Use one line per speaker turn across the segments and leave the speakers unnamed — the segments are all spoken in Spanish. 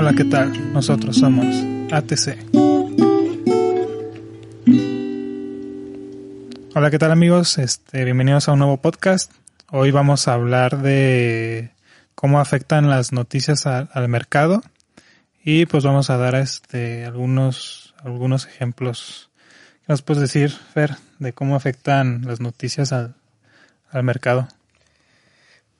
Hola, ¿qué tal? Nosotros somos ATC. Hola, ¿qué tal amigos? Este, bienvenidos a un nuevo podcast. Hoy vamos a hablar de cómo afectan las noticias al mercado y pues vamos a dar este algunos algunos ejemplos. ¿Qué nos puedes decir, Fer, de cómo afectan las noticias al, al mercado?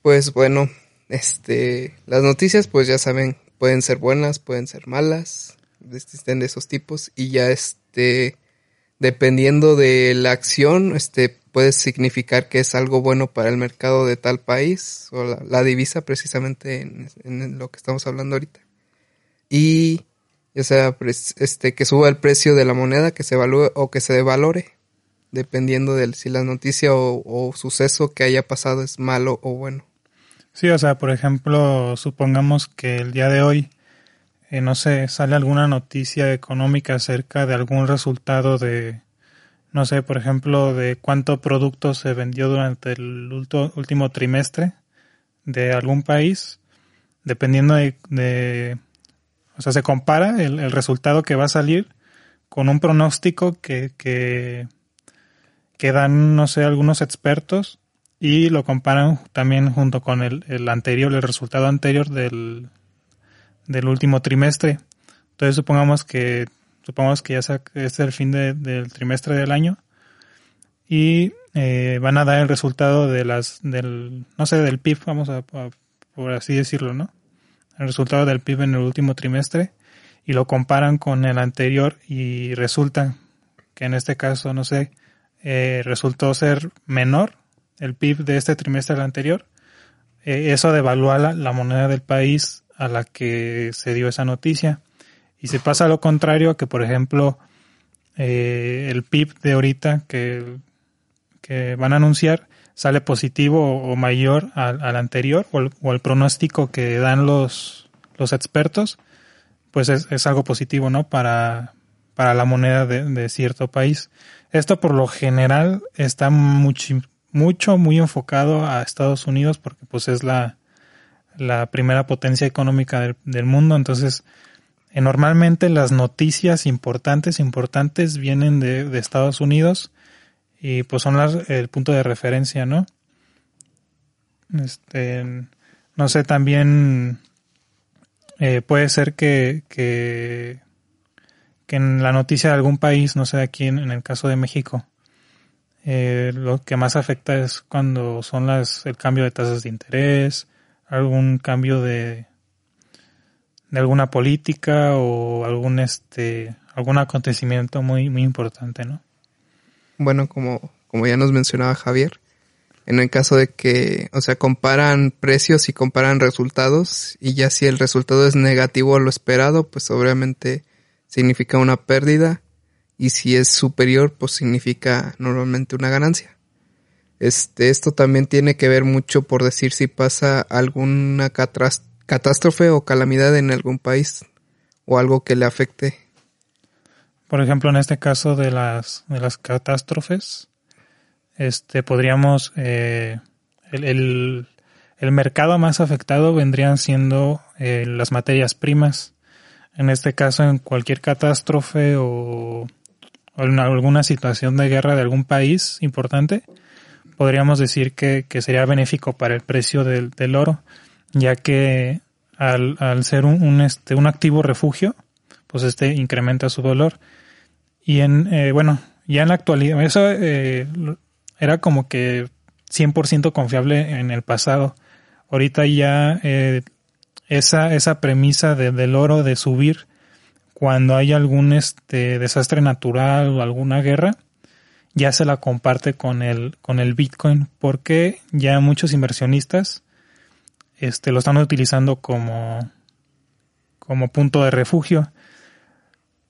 Pues bueno, este, las noticias pues ya saben, pueden ser buenas, pueden ser malas, existen de esos tipos y ya este, dependiendo de la acción, este, puede significar que es algo bueno para el mercado de tal país o la, divisa precisamente en, lo que estamos hablando ahorita. Y ya sea este, que suba el precio de la moneda, que se evalúe o que se devalore, dependiendo de si la noticia o suceso que haya pasado es malo o bueno.
Sí, o sea, por ejemplo, supongamos que el día de hoy, eh, no sé, sale alguna noticia económica acerca de algún resultado de, no sé, por ejemplo, de cuánto producto se vendió durante el último trimestre de algún país, dependiendo de, o sea, se compara el, el, resultado que va a salir con un pronóstico que, que, que dan, no sé, algunos expertos y lo comparan también junto con el, el anterior, el resultado anterior del, del último trimestre. Entonces supongamos que supongamos que ya sea, es el fin de, del trimestre del año y eh, van a dar el resultado de las del no sé del PIB vamos a, por así decirlo no el resultado del PIB en el último trimestre y lo comparan con el anterior y resulta que en este caso no sé eh, resultó ser menor el PIB de este trimestre al anterior, eh, eso devalúa la, moneda del país a la que se dio esa noticia. Y se pasa lo contrario, que por ejemplo, eh, el PIB de ahorita que, que, van a anunciar sale positivo o, mayor al, al anterior o el, pronóstico que dan los, los expertos, pues es, es algo positivo, ¿no? Para, para la moneda de, de, cierto país. Esto por lo general está mucho, mucho, muy enfocado a Estados Unidos porque pues es la, la primera potencia económica del, del mundo. Entonces, eh, normalmente las noticias importantes, importantes vienen de, de, Estados Unidos y pues son las, el punto de referencia, ¿no? Este, no sé, también eh, puede ser que, que, que en la noticia de algún país, no sé, aquí en, en el caso de México, eh, lo que más afecta es cuando son las el cambio de tasas de interés, algún cambio de de alguna política o algún este algún acontecimiento muy muy importante, ¿no?
Bueno, como como ya nos mencionaba Javier, en el caso de que, o sea, comparan precios y comparan resultados y ya si el resultado es negativo a lo esperado, pues obviamente significa una pérdida y si es superior, pues significa normalmente una ganancia. Este, esto también tiene que ver mucho por decir si pasa alguna catástrofe o calamidad en algún país o algo que le afecte.
Por ejemplo, en este caso de las, de las catástrofes, este, podríamos, eh, el, el, mercado más afectado vendrían siendo eh, las materias primas. En este caso, en cualquier catástrofe o en alguna situación de guerra de algún país importante, podríamos decir que, que sería benéfico para el precio del, del oro, ya que al, al ser un, este, un activo refugio, pues este incrementa su valor. Y en, eh, bueno, ya en la actualidad, eso eh, era como que 100% confiable en el pasado. Ahorita ya eh, esa, esa premisa de, del oro de subir cuando hay algún este desastre natural o alguna guerra, ya se la comparte con el, con el Bitcoin, porque ya muchos inversionistas este, lo están utilizando como, punto de refugio.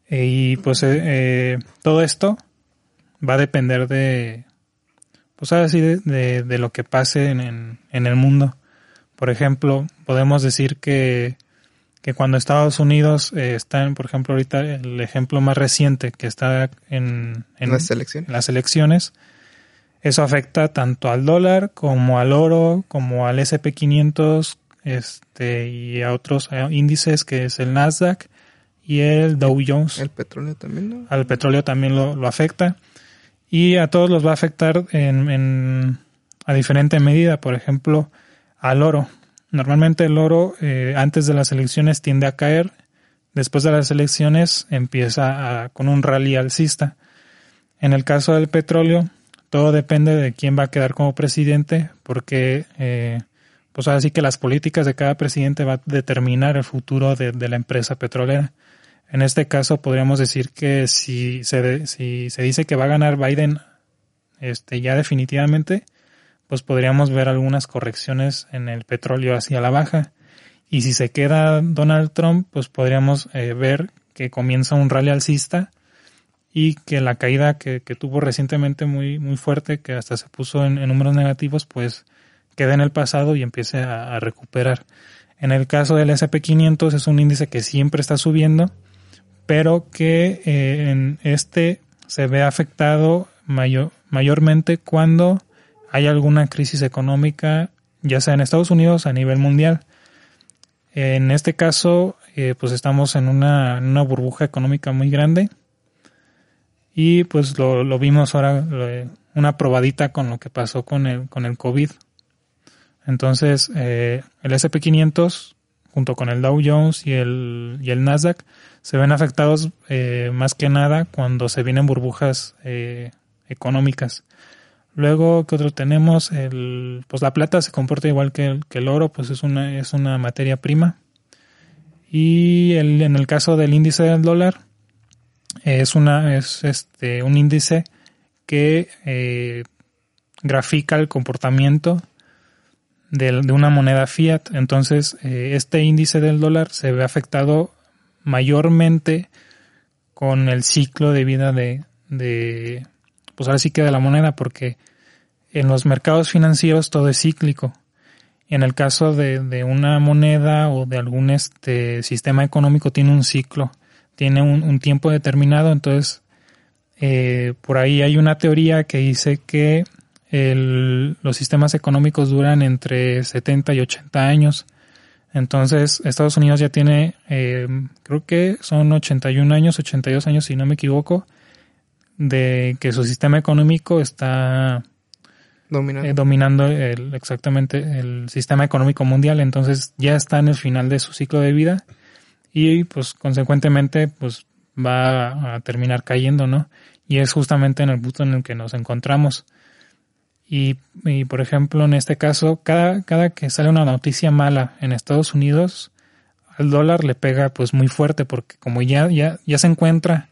E, y pues eh, eh, todo esto va a depender de, pues así de, de, de, lo que pase en el mundo. Por ejemplo, podemos decir que que cuando Estados Unidos eh, está, en, por ejemplo, ahorita el ejemplo más reciente que está en, en
las, elecciones.
las elecciones, eso afecta tanto al dólar como al oro, como al SP500, este, y a otros índices que es el Nasdaq y el Dow Jones.
El petróleo también, ¿no?
Al petróleo también lo, lo afecta. Y a todos los va a afectar en, en, a diferente medida. Por ejemplo, al oro. Normalmente el oro eh, antes de las elecciones tiende a caer. Después de las elecciones empieza a, con un rally alcista. En el caso del petróleo, todo depende de quién va a quedar como presidente, porque eh, pues así que las políticas de cada presidente va a determinar el futuro de, de la empresa petrolera. En este caso podríamos decir que si se, si se dice que va a ganar Biden este, ya definitivamente, pues podríamos ver algunas correcciones en el petróleo hacia la baja. Y si se queda Donald Trump, pues podríamos eh, ver que comienza un rally alcista y que la caída que, tuvo recientemente muy, muy fuerte, que hasta se puso en, números negativos, pues quede en el pasado y empiece a, a recuperar. En el caso del SP500 es un índice que siempre está subiendo pero que eh, en este se ve afectado mayor, mayormente cuando hay alguna crisis económica, ya sea en Estados Unidos a nivel mundial. En este caso, eh, pues estamos en una, una, burbuja económica muy grande y pues lo, lo vimos ahora, una probadita con lo que pasó con el, con el COVID. Entonces, eh, el SP500 junto con el Dow Jones y el, y el Nasdaq se ven afectados eh, más que nada cuando se vienen burbujas eh, económicas. Luego, ¿qué otro tenemos? El, pues la plata se comporta igual que el, que el oro, pues es una, es una materia prima. Y el, en el caso del índice del dólar, es una, es este, un índice que eh, grafica el comportamiento de, de, una moneda fiat. Entonces, eh, este índice del dólar se ve afectado mayormente con el ciclo de vida de, de, pues ahora sí que de la moneda, porque en los mercados financieros todo es cíclico. En el caso de, de una moneda o de algún este sistema económico tiene un ciclo, tiene un, un tiempo determinado, entonces eh, por ahí hay una teoría que dice que el, los sistemas económicos duran entre 70 y 80 años. Entonces, Estados Unidos ya tiene, eh, creo que son 81 años, 82 años, si no me equivoco, de que su sistema económico está
dominando,
eh, dominando el, exactamente el sistema económico mundial. Entonces, ya está en el final de su ciclo de vida y, pues, consecuentemente, pues, va a terminar cayendo, ¿no? Y es justamente en el punto en el que nos encontramos. Y, y, por ejemplo, en este caso, cada, cada que sale una noticia mala en Estados Unidos, al dólar le pega pues muy fuerte porque como ya, ya, ya se encuentra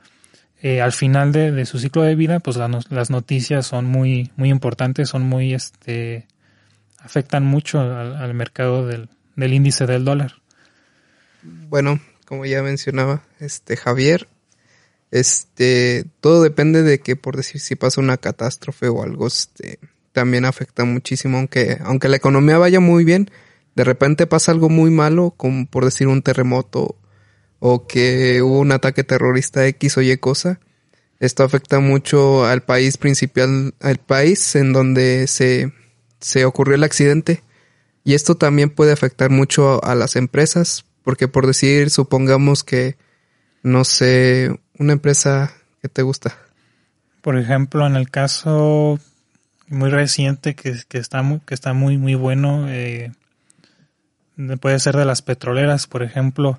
eh, al final de, de, su ciclo de vida, pues la, las noticias son muy, muy importantes, son muy, este, afectan mucho al, al mercado del, del índice del dólar.
Bueno, como ya mencionaba, este Javier, este, todo depende de que por decir si pasa una catástrofe o algo, este, también afecta muchísimo, aunque, aunque la economía vaya muy bien, de repente pasa algo muy malo, como por decir un terremoto o que hubo un ataque terrorista X o Y cosa. Esto afecta mucho al país principal, al país en donde se, se ocurrió el accidente. Y esto también puede afectar mucho a las empresas, porque por decir, supongamos que, no sé, una empresa que te gusta.
Por ejemplo, en el caso muy reciente que, que, está muy, que está muy muy bueno eh, puede ser de las petroleras por ejemplo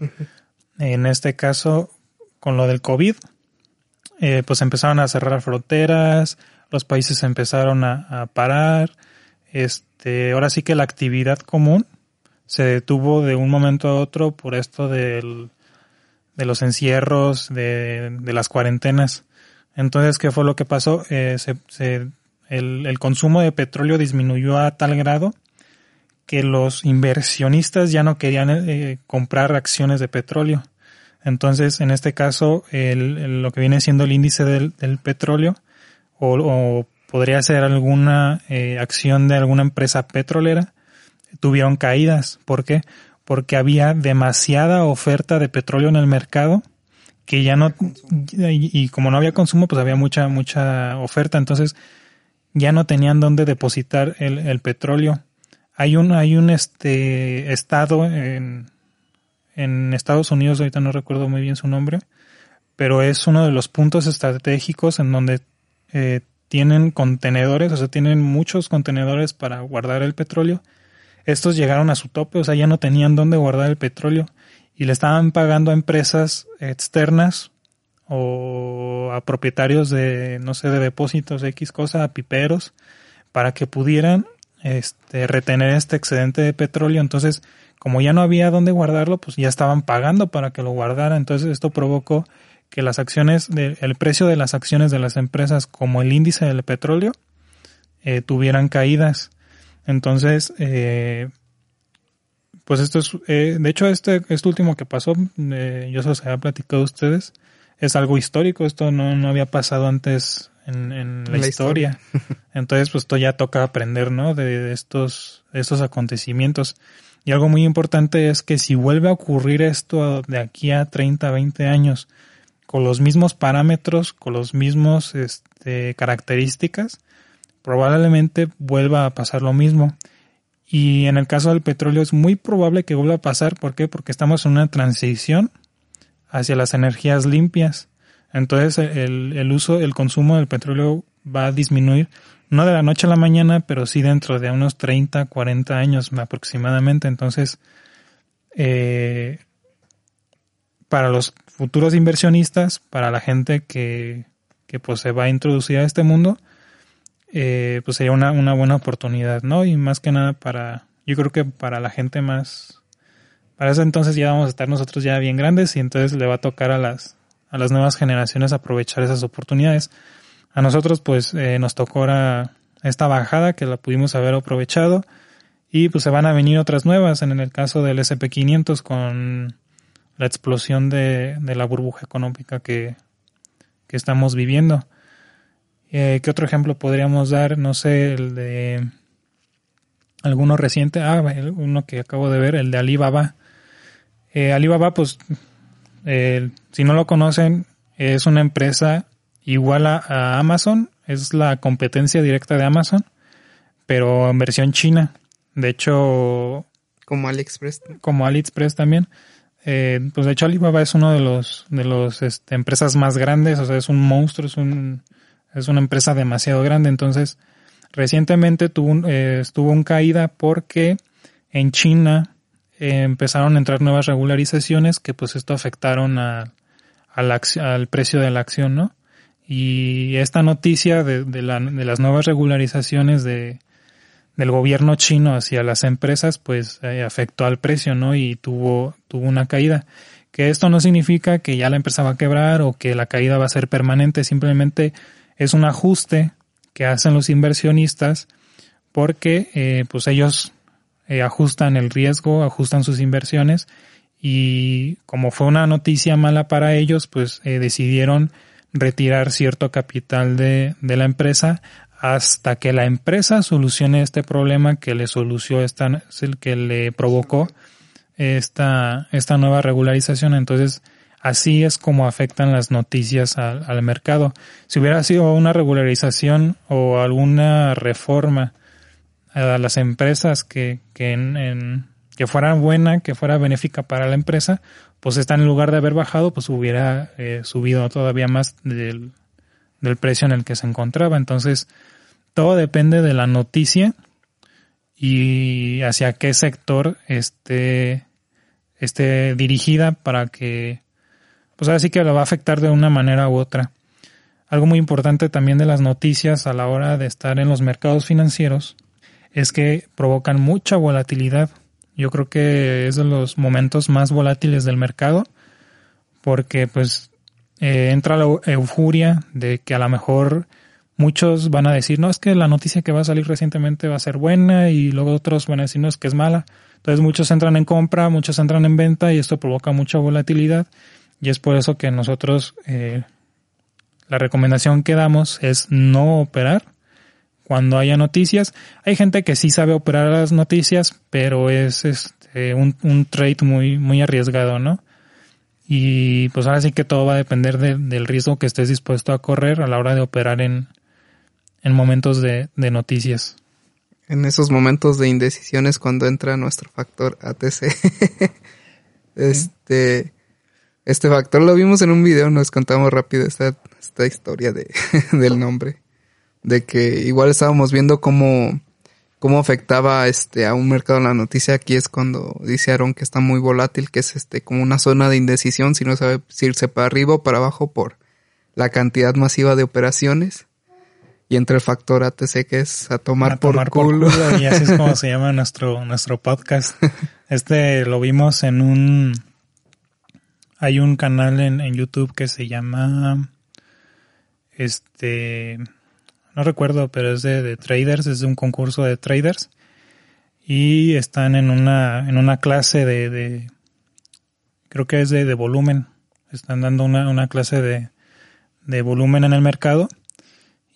en este caso con lo del covid eh, pues empezaron a cerrar fronteras los países empezaron a, parar este ahora sí que la actividad común se detuvo de un momento a otro por esto del, de los encierros de, de las cuarentenas. Entonces qué fue lo que pasó eh, se el, el consumo de petróleo disminuyó a tal grado que los inversionistas ya no querían eh, comprar acciones de petróleo. Entonces, en este caso, el, lo que viene siendo el índice del, petróleo, o, podría ser alguna eh, acción de alguna empresa petrolera, tuvieron caídas. ¿Por qué? Porque había demasiada oferta de petróleo en el mercado que ya no, y, y como no había consumo, pues había mucha, mucha oferta. Entonces, ya no tenían dónde depositar el, el petróleo. Hay un, hay un este estado en, en Estados Unidos, ahorita no recuerdo muy bien su nombre, pero es uno de los puntos estratégicos en donde eh, tienen contenedores, o sea, tienen muchos contenedores para guardar el petróleo. Estos llegaron a su tope, o sea, ya no tenían dónde guardar el petróleo y le estaban pagando a empresas externas o a propietarios de, no sé, de depósitos X cosa, a piperos, para que pudieran este, retener este excedente de petróleo. Entonces, como ya no había dónde guardarlo, pues ya estaban pagando para que lo guardara. Entonces, esto provocó que las acciones, el precio de las acciones de las empresas, como el índice del petróleo, eh, tuvieran caídas. Entonces, eh, pues esto es, eh, de hecho, este, este último que pasó, eh, yo se los había platicado a ustedes, es algo histórico, esto no, no había pasado antes en, en la, historia. Entonces, pues ya toca aprender, ¿no? De, estos, estos acontecimientos. Y algo muy importante es que si vuelve a ocurrir esto de aquí a 30, 20 años, con los mismos parámetros, con los mismos este, características, probablemente vuelva a pasar lo mismo. Y en el caso del petróleo es muy probable que vuelva a pasar. ¿Por qué? Porque estamos en una transición hacia las energías limpias. Entonces el, el uso, el consumo del petróleo va a disminuir, no de la noche a la mañana, pero sí dentro de unos 30, 40 años aproximadamente. Entonces, eh, para los futuros inversionistas, para la gente que, que pues se va a introducir a este mundo, eh, pues sería una, una buena oportunidad, ¿no? Y más que nada para, yo creo que para la gente más, para eso entonces ya vamos a estar nosotros ya bien grandes y entonces le va a tocar a las, a las nuevas generaciones aprovechar esas oportunidades. A nosotros pues eh, nos tocó esta bajada que la pudimos haber aprovechado y pues se van a venir otras nuevas en el caso del SP500 con la explosión de, de la burbuja económica que, que estamos viviendo. Eh, ¿Qué otro ejemplo podríamos dar? No sé, el de alguno reciente, ah, uno que acabo de ver, el de Alibaba. Eh, Alibaba, pues, eh, si no lo conocen, es una empresa igual a, Amazon, es la competencia directa de Amazon, pero en versión china. De hecho...
Como AliExpress.
Como AliExpress también. Eh, pues de hecho Alibaba es uno de los de los este, empresas más grandes, o sea, es un monstruo, es un es una empresa demasiado grande. Entonces, recientemente tuvo, eh, estuvo en caída porque en China empezaron a entrar nuevas regularizaciones que pues esto afectaron a, al precio de la acción, ¿no? Y esta noticia de, de, la, de las nuevas regularizaciones de, del gobierno chino hacia las empresas, pues eh, afectó al precio, ¿no? Y tuvo, tuvo una caída. Que esto no significa que ya la empresa va a quebrar o que la caída va a ser permanente, simplemente es un ajuste que hacen los inversionistas porque eh, pues ellos eh, ajustan el riesgo, ajustan sus inversiones y como fue una noticia mala para ellos, pues eh, decidieron retirar cierto capital de, de, la empresa hasta que la empresa solucione este problema que le solucionó esta, que le provocó esta, esta nueva regularización. Entonces, así es como afectan las noticias al, al mercado. Si hubiera sido una regularización o alguna reforma a las empresas que, que, en, que fuera buena, que fuera benéfica para la empresa, pues esta en lugar de haber bajado, pues hubiera eh, subido todavía más del, del precio en el que se encontraba. Entonces, todo depende de la noticia y hacia qué sector esté, esté dirigida para que, pues así que lo va a afectar de una manera u otra. Algo muy importante también de las noticias a la hora de estar en los mercados financieros es que provocan mucha volatilidad. Yo creo que es de los momentos más volátiles del mercado porque pues eh, entra la euforia de que a lo mejor muchos van a decir, no, es que la noticia que va a salir recientemente va a ser buena y luego otros van a decir, no, es que es mala. Entonces muchos entran en compra, muchos entran en venta y esto provoca mucha volatilidad y es por eso que nosotros eh, la recomendación que damos es no operar cuando haya noticias. Hay gente que sí sabe operar las noticias, pero es este, un, un trade muy, muy arriesgado, ¿no? Y pues ahora sí que todo va a depender del riesgo que estés dispuesto a correr a la hora de operar en, en momentos de, de noticias.
En esos momentos de indecisiones cuando entra nuestro factor ATC. este, este factor lo vimos en un video, nos contamos rápido esta, esta historia de, del nombre. De que igual estábamos viendo cómo, cómo afectaba este a un mercado la noticia. Aquí es cuando dice Aaron que está muy volátil, que es este como una zona de indecisión, si no sabe si irse para arriba o para abajo por la cantidad masiva de operaciones. Y entre el factor ATC que es a tomar, por, culo.
Y así es como se llama nuestro, nuestro podcast. Este lo vimos en un... Hay un canal en, en YouTube que se llama... Este... No recuerdo, pero es de, de traders, es de un concurso de traders. Y están en una, en una clase de, de creo que es de, de volumen. Están dando una, una clase de, de volumen en el mercado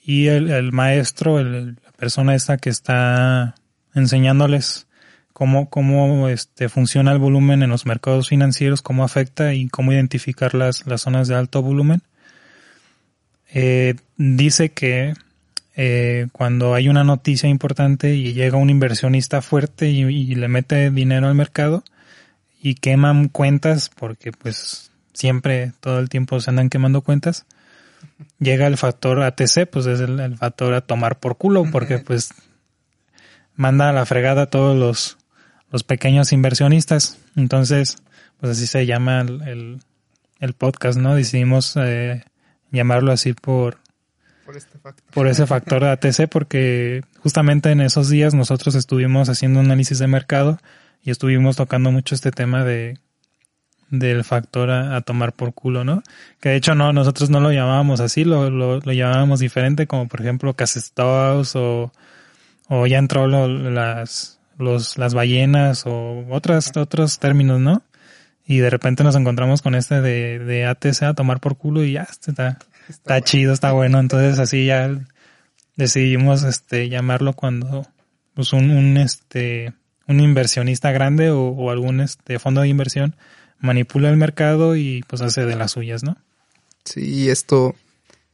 y el, maestro, el, la persona esta que está enseñándoles cómo, cómo este, funciona el volumen en los mercados financieros, cómo afecta y cómo identificar las, las zonas de alto volumen, eh, dice que eh, cuando hay una noticia importante y llega un inversionista fuerte y, y, le mete dinero al mercado y queman cuentas, porque pues siempre, todo el tiempo se andan quemando cuentas, llega el factor ATC, pues es el, factor a tomar por culo, porque pues manda a la fregada a todos los, los pequeños inversionistas. Entonces, pues así se llama el, el, podcast, ¿no? Decidimos eh, llamarlo así por,
por, este factor.
por ese factor ATC, porque justamente en esos días nosotros estuvimos haciendo análisis de mercado y estuvimos tocando mucho este tema de del factor a, tomar por culo, ¿no? Que de hecho no, nosotros no lo llamábamos así, lo, lo, lo llamábamos diferente, como por ejemplo Casestados o, o ya entró las, los, las ballenas o otras, otros términos, ¿no? Y de repente nos encontramos con este de, de ATC a tomar por culo y ya, este está, está, chido, está bueno. Entonces así ya decidimos este llamarlo cuando pues un, un este un inversionista grande o, o algún este fondo de inversión manipula el mercado y pues hace de las suyas, ¿no?
Sí, esto,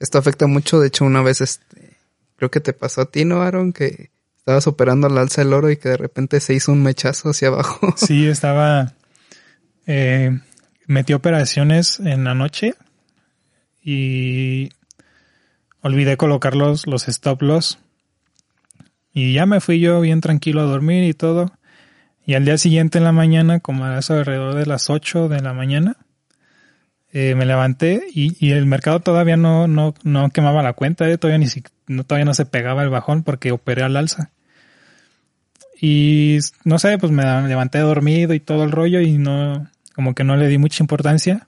esto afecta mucho. De hecho, una vez este, creo que te pasó a ti, ¿no, Aaron? Que estabas operando al alza del oro y que de repente se hizo un mechazo hacia abajo.
Sí, estaba, eh, metí operaciones en la noche y olvidé colocar los, stop loss. Y ya me fui yo bien tranquilo a dormir y todo. Y al día siguiente en la mañana, como a eso alrededor de las 8 de la mañana, eh, me levanté y, y, el mercado todavía no, no, no quemaba la cuenta, eh, todavía, ni no, todavía no se pegaba el bajón porque operé al alza. Y no sé, pues me levanté dormido y todo el rollo y no, como que no le di mucha importancia.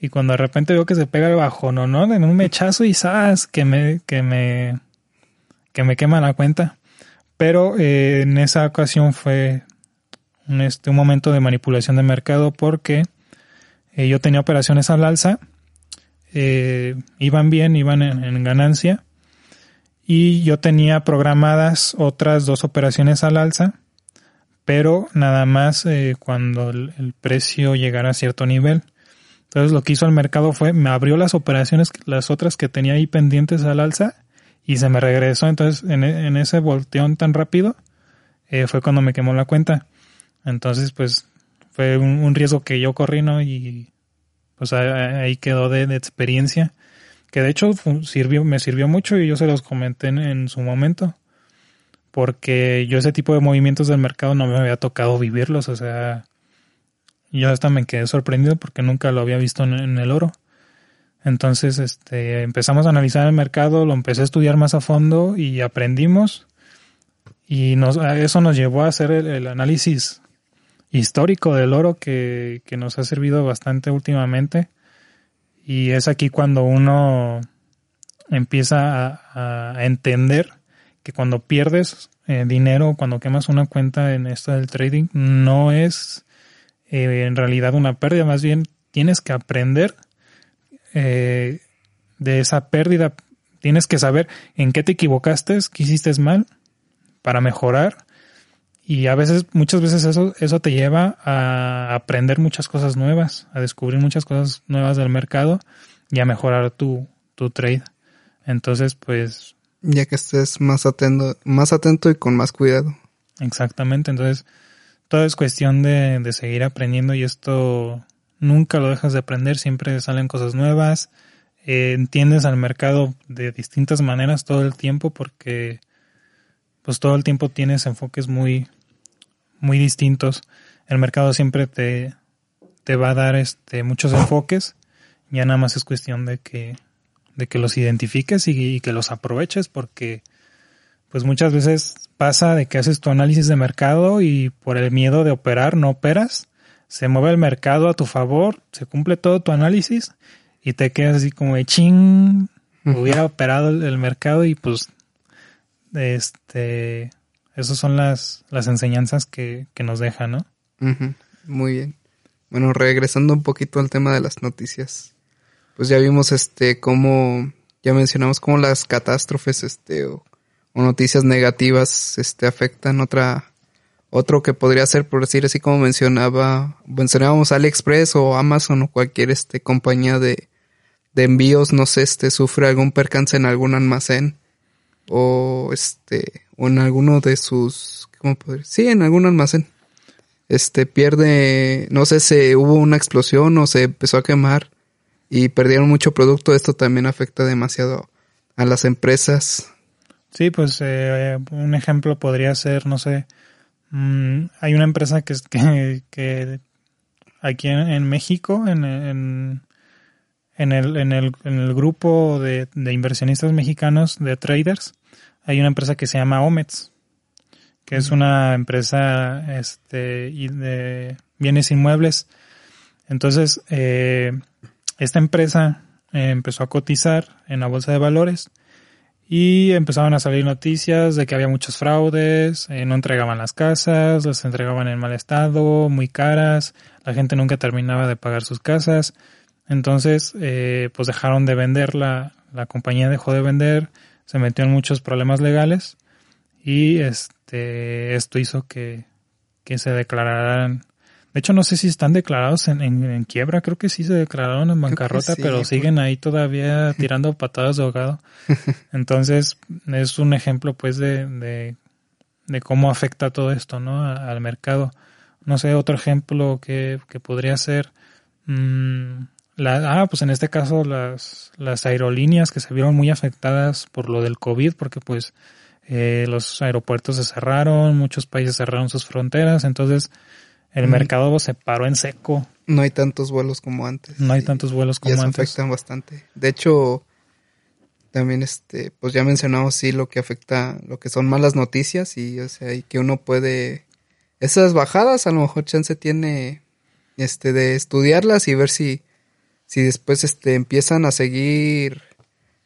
Y cuando de repente veo que se pega el bajón o no, en un mechazo y sabes que me, que me, que me quema la cuenta. Pero eh, en esa ocasión fue un, este, un momento de manipulación de mercado porque eh, yo tenía operaciones al alza, eh, iban bien, iban en, ganancia y yo tenía programadas otras dos operaciones al alza, pero nada más eh, cuando el, precio llegara a cierto nivel. Entonces lo que hizo el mercado fue me abrió las operaciones, las otras que tenía ahí pendientes al alza y se me regresó. Entonces en, en ese volteón tan rápido eh, fue cuando me quemó la cuenta. Entonces, pues fue un, un riesgo que yo corrí, ¿no? Y pues ahí quedó de, de, experiencia, que de hecho sirvió, me sirvió mucho y yo se los comenté en, en, su momento, porque yo ese tipo de movimientos del mercado no me había tocado vivirlos, o sea, yo hasta me quedé sorprendido porque nunca lo había visto en, el oro. Entonces, este, empezamos a analizar el mercado, lo empecé a estudiar más a fondo y aprendimos y nos, eso nos llevó a hacer el, análisis histórico del oro que, que nos ha servido bastante últimamente. Y es aquí cuando uno empieza a, a entender que cuando pierdes eh, dinero, cuando quemas una cuenta en esto del trading, no es eh, en realidad una pérdida, más bien tienes que aprender eh, de esa pérdida, tienes que saber en qué te equivocaste, qué hiciste mal para mejorar y a veces, muchas veces eso, eso te lleva a aprender muchas cosas nuevas, a descubrir muchas cosas nuevas del mercado y a mejorar tu, tu trade. Entonces, pues,
Ya que estés más atento, más atento y con más cuidado.
Exactamente, entonces todo es cuestión de, de seguir aprendiendo y esto nunca lo dejas de aprender, siempre salen cosas nuevas, eh, entiendes al mercado de distintas maneras todo el tiempo porque pues todo el tiempo tienes enfoques muy, muy distintos. El mercado siempre te, te va a dar este, muchos enfoques, ya nada más es cuestión de que, de que los identifiques y, y que los aproveches porque pues muchas veces pasa de que haces tu análisis de mercado y por el miedo de operar no operas se mueve el mercado a tu favor, se cumple todo tu análisis y te quedas así como de ching, hubiera operado el, mercado y pues este esas son las, las enseñanzas que, que nos deja, ¿no?
Muy bien. Bueno, regresando un poquito al tema de las noticias. Pues ya vimos este cómo ya mencionamos cómo las catástrofes este o, o noticias negativas este afectan otra otro que podría ser, por decir así como mencionaba, mencionábamos AliExpress o Amazon o cualquier este compañía de, de envíos, no sé, este sufre algún percance en algún almacén o este o en alguno de sus ¿cómo podría? Sí, en algún almacén. Este pierde, no sé, se hubo una explosión o se empezó a quemar y perdieron mucho producto, esto también afecta demasiado a las empresas.
Sí, pues eh, un ejemplo podría ser, no sé, Mm, hay una empresa que, que, que aquí en, México, en, en, en, el, en, el, en el grupo de, de, inversionistas mexicanos, de traders, hay una empresa que se llama Omets, que es una empresa este, de bienes inmuebles. Entonces, eh, esta empresa eh, empezó a cotizar en la bolsa de valores y empezaban a salir noticias de que había muchos fraudes, eh, no entregaban las casas, las entregaban en mal estado, muy caras, la gente nunca terminaba de pagar sus casas. Entonces, eh, pues dejaron de vender, la, compañía dejó de vender, se metió en muchos problemas legales y este, esto hizo que, que se declararan de hecho, no sé si están declarados en, en, quiebra, creo que sí se declararon en bancarrota, pero siguen ahí todavía tirando patadas de ahogado. Entonces, es un ejemplo pues de, de, de cómo afecta todo esto, ¿no? al mercado. No sé, otro ejemplo que, que podría ser, mmm, la, ah, pues en este caso las, las aerolíneas que se vieron muy afectadas por lo del COVID, porque pues eh, los aeropuertos se cerraron, muchos países cerraron sus fronteras, entonces el mercado se paró en seco.
No hay tantos vuelos como antes.
No hay tantos vuelos como y eso antes.
afectan bastante. De hecho, también este, pues ya mencionamos sí lo que afecta, lo que son malas noticias y o sea, y que uno puede esas bajadas a lo mejor chance tiene este de estudiarlas y ver si si después este empiezan a seguir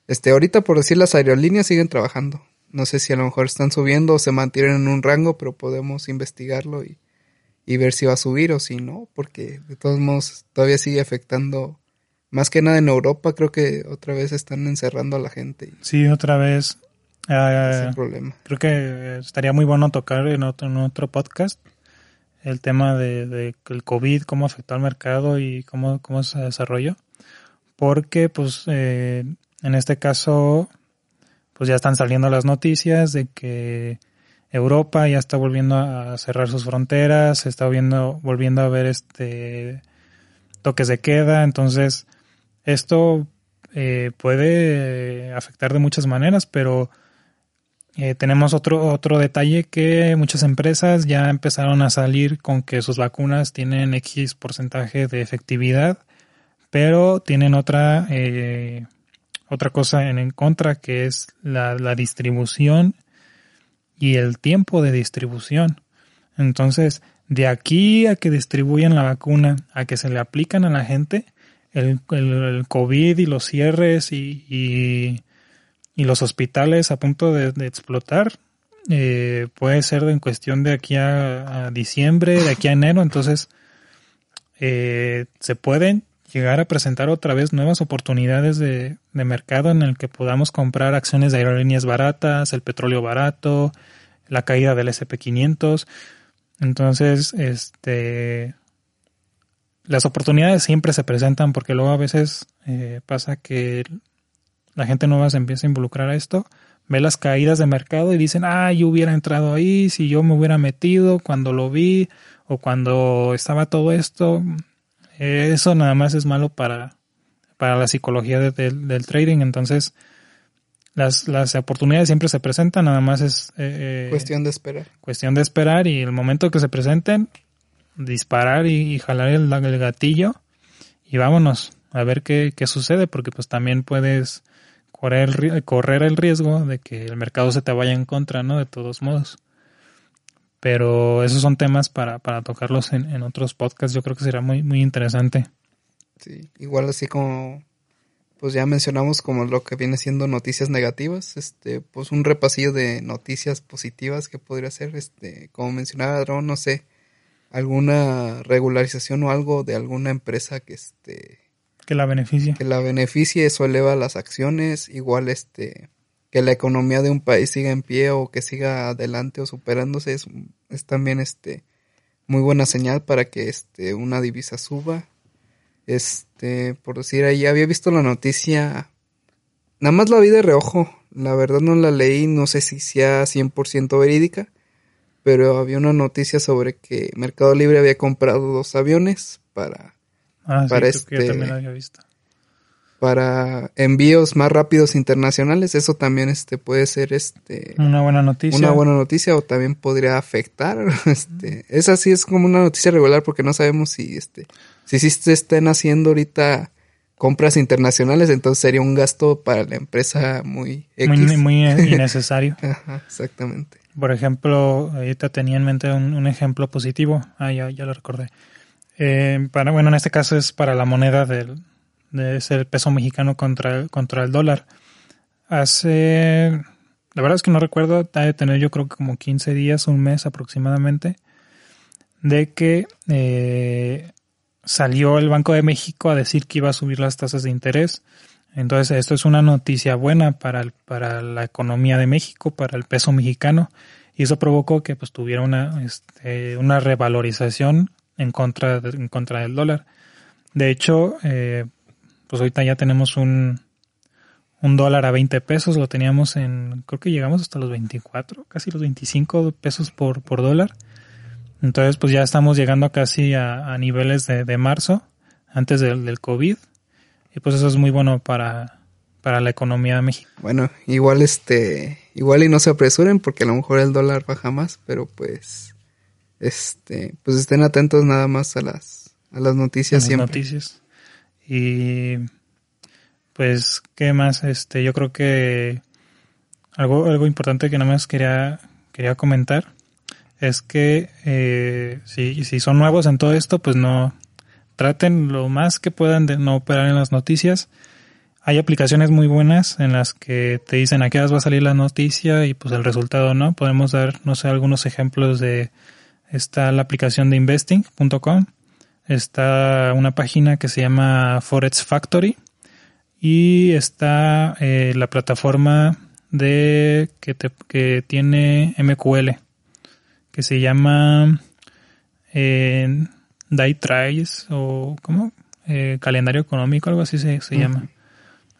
este ahorita por decir las aerolíneas siguen trabajando. No sé si a lo mejor están subiendo o se mantienen en un rango, pero podemos investigarlo y y ver si va a subir o si no, porque de todos modos todavía sigue afectando, más que nada en Europa, creo que otra vez están encerrando a la gente.
Sí, otra vez. Uh, problema. Creo que estaría muy bueno tocar en otro, en otro podcast el tema de, de, el COVID, cómo afectó al mercado y cómo, cómo se desarrolló. Porque, pues, eh, en este caso, pues ya están saliendo las noticias de que Europa ya está volviendo a cerrar sus fronteras, está volviendo, volviendo a ver este toques de queda, entonces esto eh, puede afectar de muchas maneras, pero eh, tenemos otro, otro detalle que muchas empresas ya empezaron a salir con que sus vacunas tienen X porcentaje de efectividad, pero tienen otra, eh, otra cosa en, en contra que es la, la distribución y el tiempo de distribución. Entonces, de aquí a que distribuyan la vacuna, a que se le aplican a la gente, el, el, COVID y los cierres y, y, los hospitales a punto de, explotar, eh, puede ser en cuestión de aquí a, diciembre, de aquí a enero, entonces eh, se pueden llegar a presentar otra vez nuevas oportunidades de, de mercado en el que podamos comprar acciones de aerolíneas baratas, el petróleo barato, la caída del SP500. Entonces, este, las oportunidades siempre se presentan porque luego a veces eh, pasa que la gente nueva se empieza a involucrar a esto, ve las caídas de mercado y dicen, ah, yo hubiera entrado ahí, si yo me hubiera metido cuando lo vi o cuando estaba todo esto. Eso nada más es malo para, para la psicología del trading. Entonces, las, las oportunidades siempre se presentan, nada más es...
Eh, eh, cuestión de esperar.
Cuestión de esperar y el momento que se presenten, disparar y, jalar el, gatillo y vámonos a ver qué, qué, sucede, porque pues también puedes correr, correr el riesgo de que el mercado se te vaya en contra, ¿no? De todos modos. Pero esos son temas para, para tocarlos en, en otros podcasts. Yo creo que será muy, muy interesante.
Sí, igual así como pues ya mencionamos como lo que viene siendo noticias negativas, este, pues un repasillo de noticias positivas que podría ser, este, como mencionaba Dron, no sé, alguna regularización o algo de alguna empresa que este
que la beneficie.
Que la beneficie, eso eleva las acciones, igual este que la economía de un país siga en pie o que siga adelante o superándose es, es también este muy buena señal para que este una divisa suba este, por decir, ahí había visto la noticia, nada más la vi de reojo, la verdad no la leí, no sé si sea 100% verídica, pero había una noticia sobre que Mercado Libre había comprado dos aviones para,
ah, para este, también había visto.
Para envíos más rápidos internacionales, eso también este puede ser este
una buena noticia.
Una buena noticia o también podría afectar, este, esa sí es como una noticia regular porque no sabemos si este si sí se estén haciendo ahorita compras internacionales, entonces sería un gasto para la empresa muy
Muy, muy innecesario.
exactamente.
Por ejemplo, ahorita tenía en mente un, ejemplo positivo. Ah, ya, ya lo recordé. Eh, para, bueno, en este caso es para la moneda del, de ser peso mexicano contra, contra el dólar. Hace, la verdad es que no recuerdo, de tener yo creo que como 15 días, un mes aproximadamente, de que eh, salió el Banco de México a decir que iba a subir las tasas de interés. Entonces, esto es una noticia buena para, para la economía de México, para el peso mexicano, y eso provocó que pues tuviera una, este, una revalorización en contra, en contra del dólar. De hecho, eh, pues ahorita ya tenemos un, un dólar a 20 pesos, lo teníamos en, creo que llegamos hasta los 24, casi los 25 pesos por, por dólar. Entonces, pues ya estamos llegando casi a, niveles de, de, marzo, antes del, del, COVID. Y pues eso es muy bueno para, para la economía de México.
Bueno, igual este, igual y no se apresuren porque a lo mejor el dólar baja más, pero pues, este, pues estén atentos nada más a las, a las noticias
siempre. noticias. Y pues, ¿qué más? Este, yo creo que algo, algo importante que nada más quería, quería comentar es que eh, si, si son nuevos en todo esto, pues no traten lo más que puedan de no operar en las noticias. Hay aplicaciones muy buenas en las que te dicen a qué horas va a salir la noticia y pues el resultado no. Podemos dar, no sé, algunos ejemplos de... Está la aplicación de investing.com. Está una página que se llama Forex Factory. Y está eh, la plataforma de que, te, que tiene MQL que se llama eh, Day o ¿cómo? Eh, calendario económico, algo así se, se llama.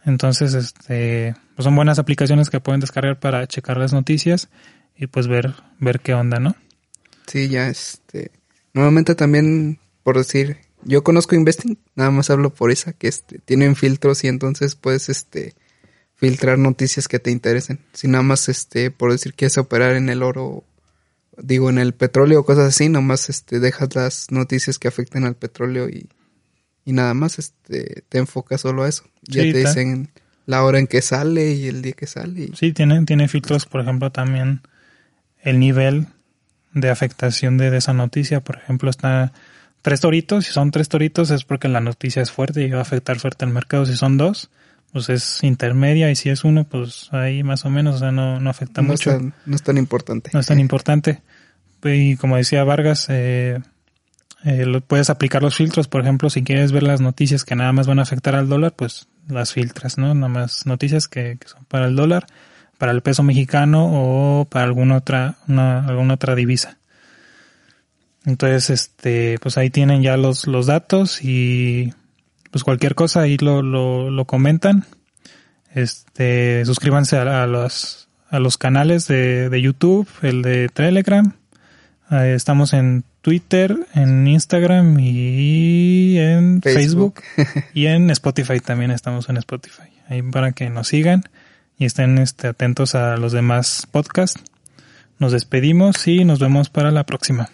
Entonces, este, pues son buenas aplicaciones que pueden descargar para checar las noticias y pues ver, ver qué onda, ¿no?
Sí, ya este, nuevamente también, por decir, yo conozco Investing, nada más hablo por esa, que este, tienen filtros y entonces puedes, este, filtrar noticias que te interesen. Si nada más, este, por decir, quieres operar en el oro digo, en el petróleo o cosas así, nomás este, dejas las noticias que afecten al petróleo y, y nada más este, te enfocas solo a eso. Ya te dicen la hora en que sale y el día que sale.
Sí, tiene, tiene filtros, por ejemplo, también el nivel de afectación de, esa noticia. Por ejemplo, está tres toritos. Si son tres toritos es porque la noticia es fuerte y va a afectar fuerte al mercado. Si son dos, pues es intermedia. Y si es uno, pues ahí más o menos, o sea, no, no afecta mucho.
no es tan importante.
No es tan importante y como decía Vargas, eh, eh puedes aplicar los filtros, por ejemplo, si quieres ver las noticias que nada más van a afectar al dólar, pues las filtras, ¿no? Nada más noticias que, son para el dólar, para el peso mexicano o para alguna otra, una, alguna otra divisa. Entonces, este, pues ahí tienen ya los, los datos y pues cualquier cosa ahí lo, lo, lo comentan. Este, suscríbanse a, a los, a los canales de, de YouTube, el de Telegram. Eh, estamos en Twitter, en Instagram y en Facebook. y en Spotify también estamos en Spotify. Ahí para que nos sigan y estén este, atentos a los demás podcasts. Nos despedimos y nos vemos para la próxima.